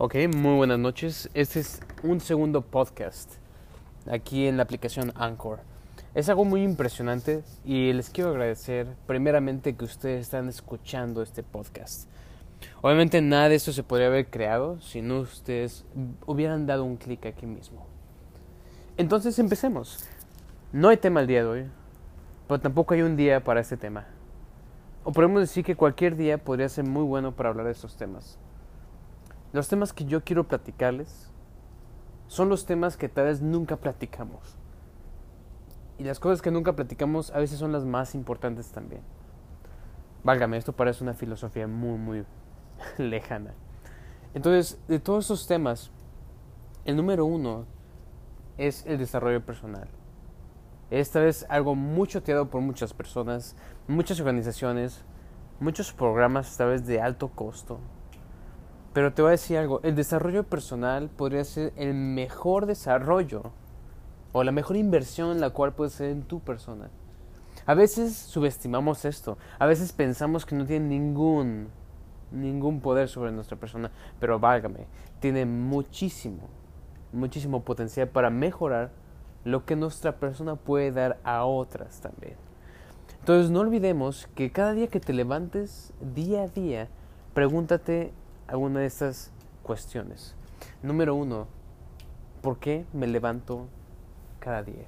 Ok, muy buenas noches. Este es un segundo podcast aquí en la aplicación Anchor. Es algo muy impresionante y les quiero agradecer primeramente que ustedes están escuchando este podcast. Obviamente nada de esto se podría haber creado si no ustedes hubieran dado un clic aquí mismo. Entonces empecemos. No hay tema el día de hoy, pero tampoco hay un día para este tema. O podemos decir que cualquier día podría ser muy bueno para hablar de estos temas. Los temas que yo quiero platicarles son los temas que tal vez nunca platicamos. Y las cosas que nunca platicamos a veces son las más importantes también. Válgame, esto parece una filosofía muy, muy lejana. Entonces, de todos estos temas, el número uno es el desarrollo personal. Esta es algo mucho teado por muchas personas, muchas organizaciones, muchos programas, esta vez de alto costo, pero te voy a decir algo, el desarrollo personal podría ser el mejor desarrollo o la mejor inversión en la cual puedes ser en tu persona. A veces subestimamos esto, a veces pensamos que no tiene ningún ningún poder sobre nuestra persona, pero válgame, tiene muchísimo, muchísimo potencial para mejorar lo que nuestra persona puede dar a otras también. Entonces no olvidemos que cada día que te levantes, día a día, pregúntate alguna de estas cuestiones. Número uno, ¿por qué me levanto cada día?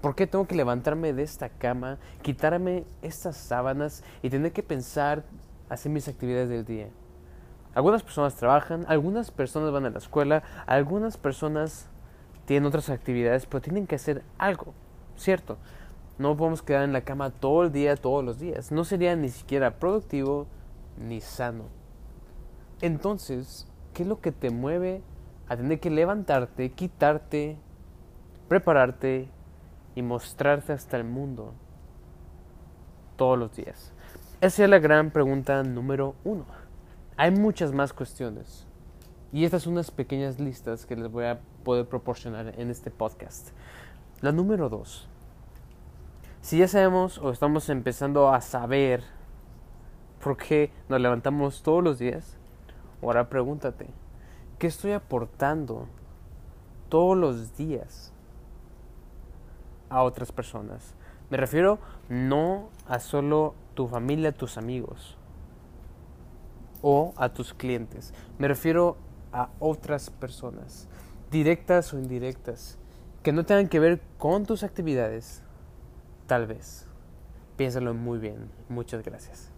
¿Por qué tengo que levantarme de esta cama, quitarme estas sábanas y tener que pensar hacer mis actividades del día? Algunas personas trabajan, algunas personas van a la escuela, algunas personas tienen otras actividades, pero tienen que hacer algo, ¿cierto? No podemos quedar en la cama todo el día, todos los días. No sería ni siquiera productivo ni sano. Entonces, ¿qué es lo que te mueve a tener que levantarte, quitarte, prepararte y mostrarte hasta el mundo todos los días? Esa es la gran pregunta número uno. Hay muchas más cuestiones. Y estas son unas pequeñas listas que les voy a poder proporcionar en este podcast. La número dos. Si ya sabemos o estamos empezando a saber por qué nos levantamos todos los días, Ahora pregúntate, ¿qué estoy aportando todos los días a otras personas? Me refiero no a solo tu familia, tus amigos o a tus clientes. Me refiero a otras personas, directas o indirectas, que no tengan que ver con tus actividades. Tal vez. Piénsalo muy bien. Muchas gracias.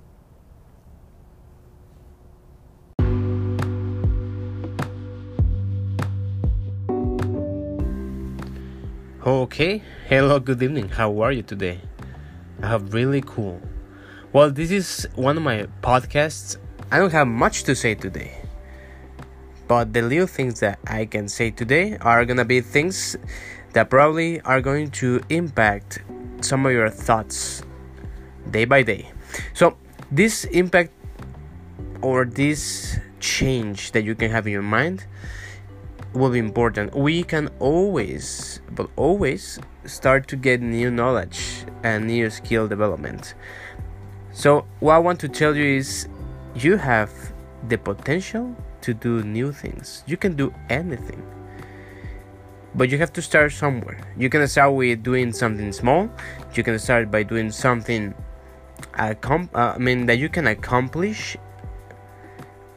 Okay, hello, good evening. How are you today? I have really cool. Well, this is one of my podcasts. I don't have much to say today. But the little things that I can say today are gonna be things that probably are going to impact some of your thoughts day by day. So, this impact or this change that you can have in your mind will be important. We can always, but always, start to get new knowledge and new skill development. So, what I want to tell you is you have the potential to do new things. You can do anything. But you have to start somewhere. You can start with doing something small. You can start by doing something uh, I mean that you can accomplish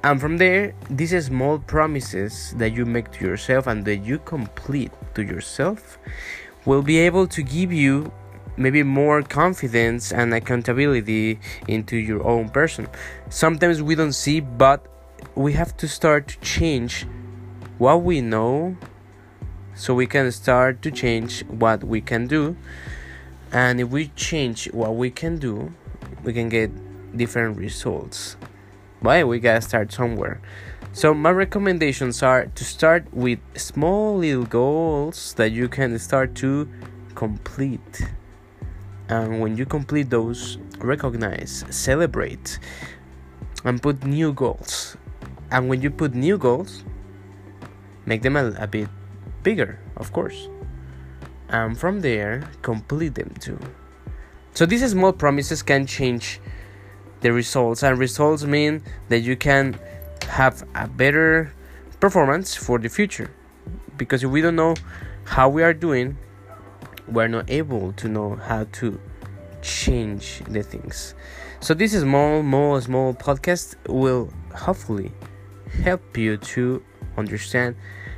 and from there, these small promises that you make to yourself and that you complete to yourself will be able to give you maybe more confidence and accountability into your own person. Sometimes we don't see, but we have to start to change what we know so we can start to change what we can do. And if we change what we can do, we can get different results but we gotta start somewhere. So my recommendations are to start with small little goals that you can start to complete. And when you complete those, recognize, celebrate, and put new goals. And when you put new goals, make them a, a bit bigger, of course. And from there, complete them too. So these small promises can change the results and results mean that you can have a better performance for the future. Because if we don't know how we are doing, we're not able to know how to change the things. So this is small, small, small podcast will hopefully help you to understand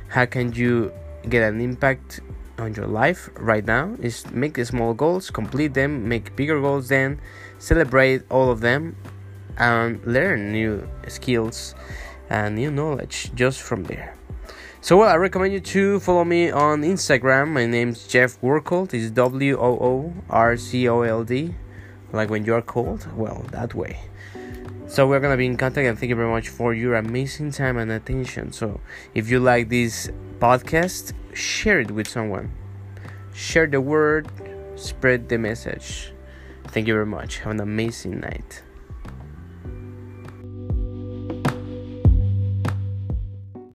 how can you get an impact on your life right now is make the small goals complete them make bigger goals then celebrate all of them and learn new skills and new knowledge just from there so well, I recommend you to follow me on Instagram. My name's Jeff Workold. It's W O O R C O L D. Like when you're cold, well, that way. So we're gonna be in contact and thank you very much for your amazing time and attention. So if you like this podcast, share it with someone. Share the word, spread the message. Thank you very much. Have an amazing night.